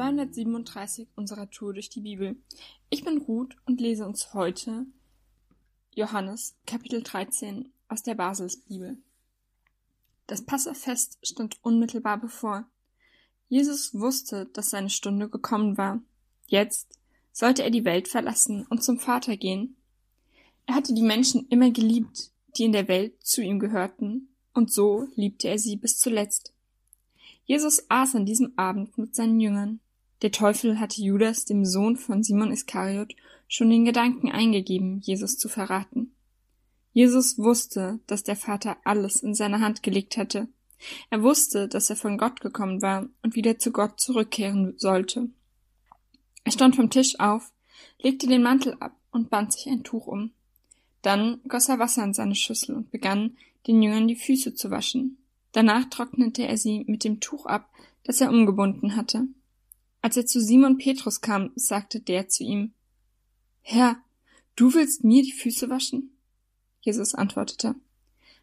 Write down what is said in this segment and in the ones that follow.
237 unserer Tour durch die Bibel. Ich bin Ruth und lese uns heute Johannes Kapitel 13 aus der Baselsbibel. Das Passafest stand unmittelbar bevor. Jesus wusste, dass seine Stunde gekommen war. Jetzt sollte er die Welt verlassen und zum Vater gehen. Er hatte die Menschen immer geliebt, die in der Welt zu ihm gehörten, und so liebte er sie bis zuletzt. Jesus aß an diesem Abend mit seinen Jüngern. Der Teufel hatte Judas, dem Sohn von Simon Iskariot, schon den Gedanken eingegeben, Jesus zu verraten. Jesus wusste, dass der Vater alles in seine Hand gelegt hatte. Er wusste, dass er von Gott gekommen war und wieder zu Gott zurückkehren sollte. Er stand vom Tisch auf, legte den Mantel ab und band sich ein Tuch um. Dann goss er Wasser in seine Schüssel und begann, den Jüngern die Füße zu waschen. Danach trocknete er sie mit dem Tuch ab, das er umgebunden hatte. Als er zu Simon Petrus kam, sagte der zu ihm, Herr, du willst mir die Füße waschen? Jesus antwortete,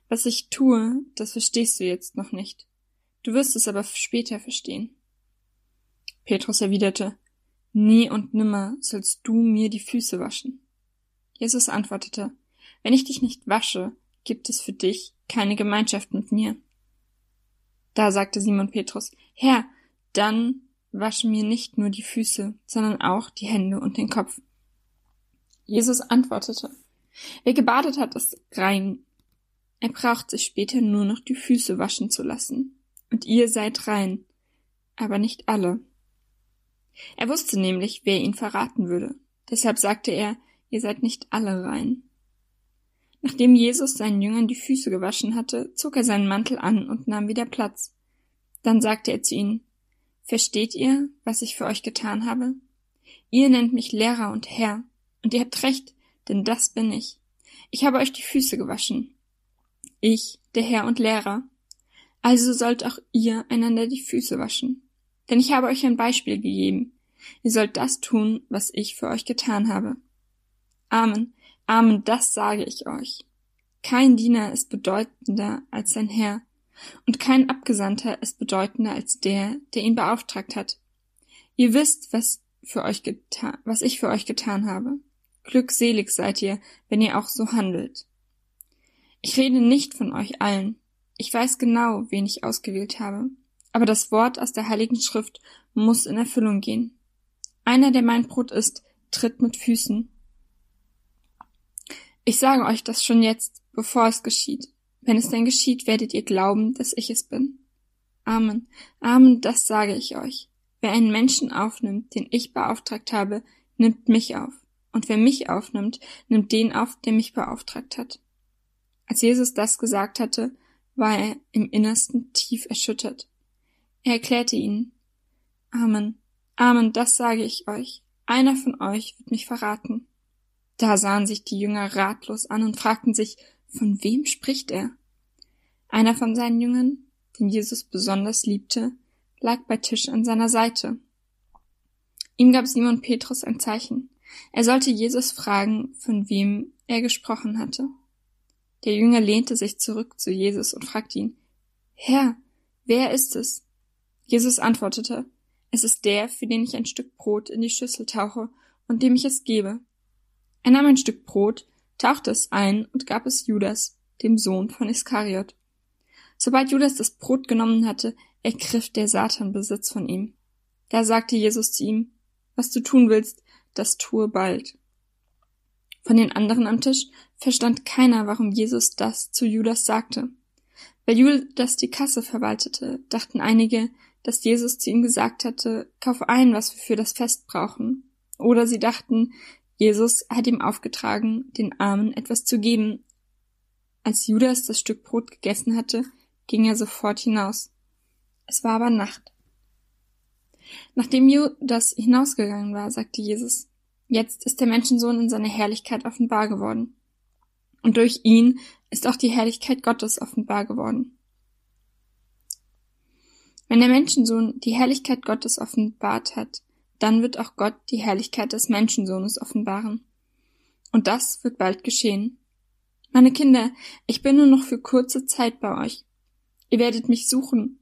Was ich tue, das verstehst du jetzt noch nicht. Du wirst es aber später verstehen. Petrus erwiderte, Nie und nimmer sollst du mir die Füße waschen. Jesus antwortete, Wenn ich dich nicht wasche, gibt es für dich keine Gemeinschaft mit mir. Da sagte Simon Petrus, Herr, dann wasche mir nicht nur die Füße, sondern auch die Hände und den Kopf. Jesus antwortete, wer gebadet hat, ist rein. Er braucht sich später nur noch die Füße waschen zu lassen. Und ihr seid rein, aber nicht alle. Er wusste nämlich, wer ihn verraten würde. Deshalb sagte er, ihr seid nicht alle rein. Nachdem Jesus seinen Jüngern die Füße gewaschen hatte, zog er seinen Mantel an und nahm wieder Platz. Dann sagte er zu ihnen, Versteht ihr, was ich für euch getan habe? Ihr nennt mich Lehrer und Herr, und ihr habt recht, denn das bin ich. Ich habe euch die Füße gewaschen. Ich, der Herr und Lehrer. Also sollt auch ihr einander die Füße waschen. Denn ich habe euch ein Beispiel gegeben. Ihr sollt das tun, was ich für euch getan habe. Amen. Amen, das sage ich euch. Kein Diener ist bedeutender als sein Herr, und kein Abgesandter ist bedeutender als der, der ihn beauftragt hat. Ihr wisst, was für euch was ich für euch getan habe. Glückselig seid ihr, wenn ihr auch so handelt. Ich rede nicht von euch allen. Ich weiß genau, wen ich ausgewählt habe. Aber das Wort aus der Heiligen Schrift muss in Erfüllung gehen. Einer, der mein Brot isst, tritt mit Füßen. Ich sage euch das schon jetzt, bevor es geschieht. Wenn es denn geschieht, werdet ihr glauben, dass ich es bin. Amen. Amen, das sage ich euch. Wer einen Menschen aufnimmt, den ich beauftragt habe, nimmt mich auf. Und wer mich aufnimmt, nimmt den auf, der mich beauftragt hat. Als Jesus das gesagt hatte, war er im Innersten tief erschüttert. Er erklärte ihnen, Amen, Amen, das sage ich euch. Einer von euch wird mich verraten. Da sahen sich die Jünger ratlos an und fragten sich, von wem spricht er? Einer von seinen Jüngern, den Jesus besonders liebte, lag bei Tisch an seiner Seite. Ihm gab Simon Petrus ein Zeichen. Er sollte Jesus fragen, von wem er gesprochen hatte. Der Jünger lehnte sich zurück zu Jesus und fragte ihn, Herr, wer ist es? Jesus antwortete, es ist der, für den ich ein Stück Brot in die Schüssel tauche und dem ich es gebe. Er nahm ein Stück Brot, tauchte es ein und gab es Judas, dem Sohn von Iskariot. Sobald Judas das Brot genommen hatte, ergriff der Satan Besitz von ihm. Da sagte Jesus zu ihm, was du tun willst, das tue bald. Von den anderen am Tisch verstand keiner, warum Jesus das zu Judas sagte. Weil Judas die Kasse verwaltete, dachten einige, dass Jesus zu ihm gesagt hatte, kauf ein, was wir für das Fest brauchen. Oder sie dachten, Jesus hat ihm aufgetragen, den Armen etwas zu geben. Als Judas das Stück Brot gegessen hatte, ging er sofort hinaus. Es war aber Nacht. Nachdem Judas hinausgegangen war, sagte Jesus, jetzt ist der Menschensohn in seiner Herrlichkeit offenbar geworden. Und durch ihn ist auch die Herrlichkeit Gottes offenbar geworden. Wenn der Menschensohn die Herrlichkeit Gottes offenbart hat, dann wird auch Gott die Herrlichkeit des Menschensohnes offenbaren. Und das wird bald geschehen. Meine Kinder, ich bin nur noch für kurze Zeit bei euch. Ihr werdet mich suchen.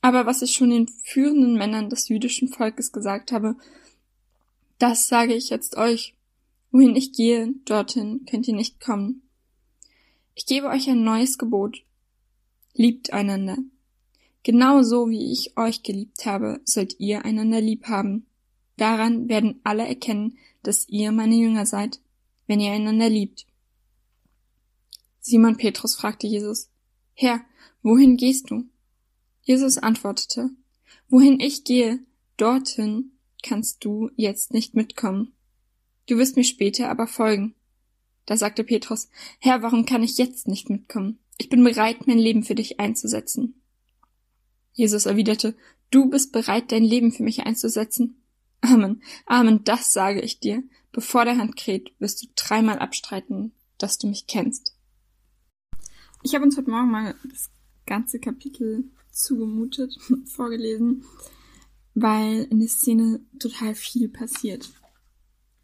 Aber was ich schon den führenden Männern des jüdischen Volkes gesagt habe, das sage ich jetzt euch. Wohin ich gehe, dorthin könnt ihr nicht kommen. Ich gebe euch ein neues Gebot. Liebt einander. Genauso wie ich euch geliebt habe, sollt ihr einander lieb haben. Daran werden alle erkennen, dass ihr meine Jünger seid, wenn ihr einander liebt. Simon Petrus fragte Jesus, Herr, wohin gehst du? Jesus antwortete, Wohin ich gehe, dorthin kannst du jetzt nicht mitkommen. Du wirst mir später aber folgen. Da sagte Petrus, Herr, warum kann ich jetzt nicht mitkommen? Ich bin bereit, mein Leben für dich einzusetzen. Jesus erwiderte, Du bist bereit, dein Leben für mich einzusetzen? Amen, Amen, das sage ich dir. Bevor der Hand kräht, wirst du dreimal abstreiten, dass du mich kennst. Ich habe uns heute Morgen mal das ganze Kapitel zugemutet, vorgelesen, weil in der Szene total viel passiert.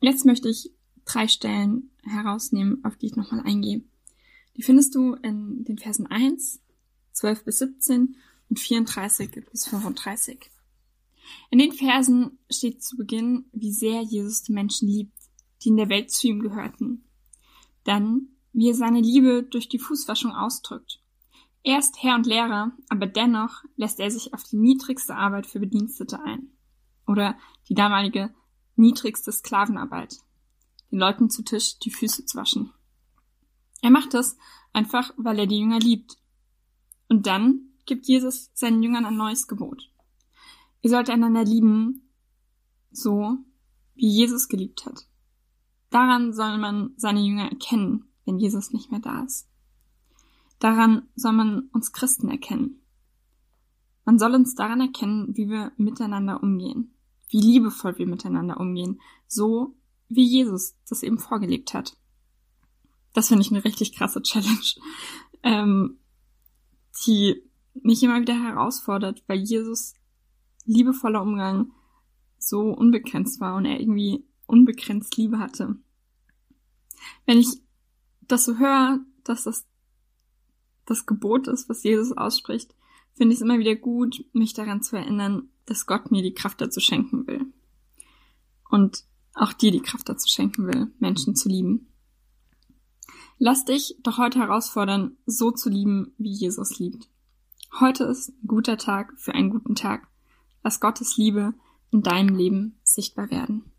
Jetzt möchte ich drei Stellen herausnehmen, auf die ich nochmal eingehe. Die findest du in den Versen 1, 12 bis 17 und 34 bis 35. In den Versen steht zu Beginn, wie sehr Jesus die Menschen liebt, die in der Welt zu ihm gehörten. Dann, wie er seine Liebe durch die Fußwaschung ausdrückt. Er ist Herr und Lehrer, aber dennoch lässt er sich auf die niedrigste Arbeit für Bedienstete ein. Oder die damalige niedrigste Sklavenarbeit. Den Leuten zu Tisch die Füße zu waschen. Er macht das einfach, weil er die Jünger liebt. Und dann gibt Jesus seinen Jüngern ein neues Gebot. Ihr sollt einander lieben, so wie Jesus geliebt hat. Daran soll man seine Jünger erkennen, wenn Jesus nicht mehr da ist. Daran soll man uns Christen erkennen. Man soll uns daran erkennen, wie wir miteinander umgehen, wie liebevoll wir miteinander umgehen, so wie Jesus das eben vorgelebt hat. Das finde ich eine richtig krasse Challenge, ähm, die mich immer wieder herausfordert, weil Jesus liebevoller Umgang so unbegrenzt war und er irgendwie unbegrenzt Liebe hatte. Wenn ich das so höre, dass das das Gebot ist, was Jesus ausspricht, finde ich es immer wieder gut, mich daran zu erinnern, dass Gott mir die Kraft dazu schenken will. Und auch dir die Kraft dazu schenken will, Menschen zu lieben. Lass dich doch heute herausfordern, so zu lieben, wie Jesus liebt. Heute ist ein guter Tag für einen guten Tag. Lass Gottes Liebe in deinem Leben sichtbar werden.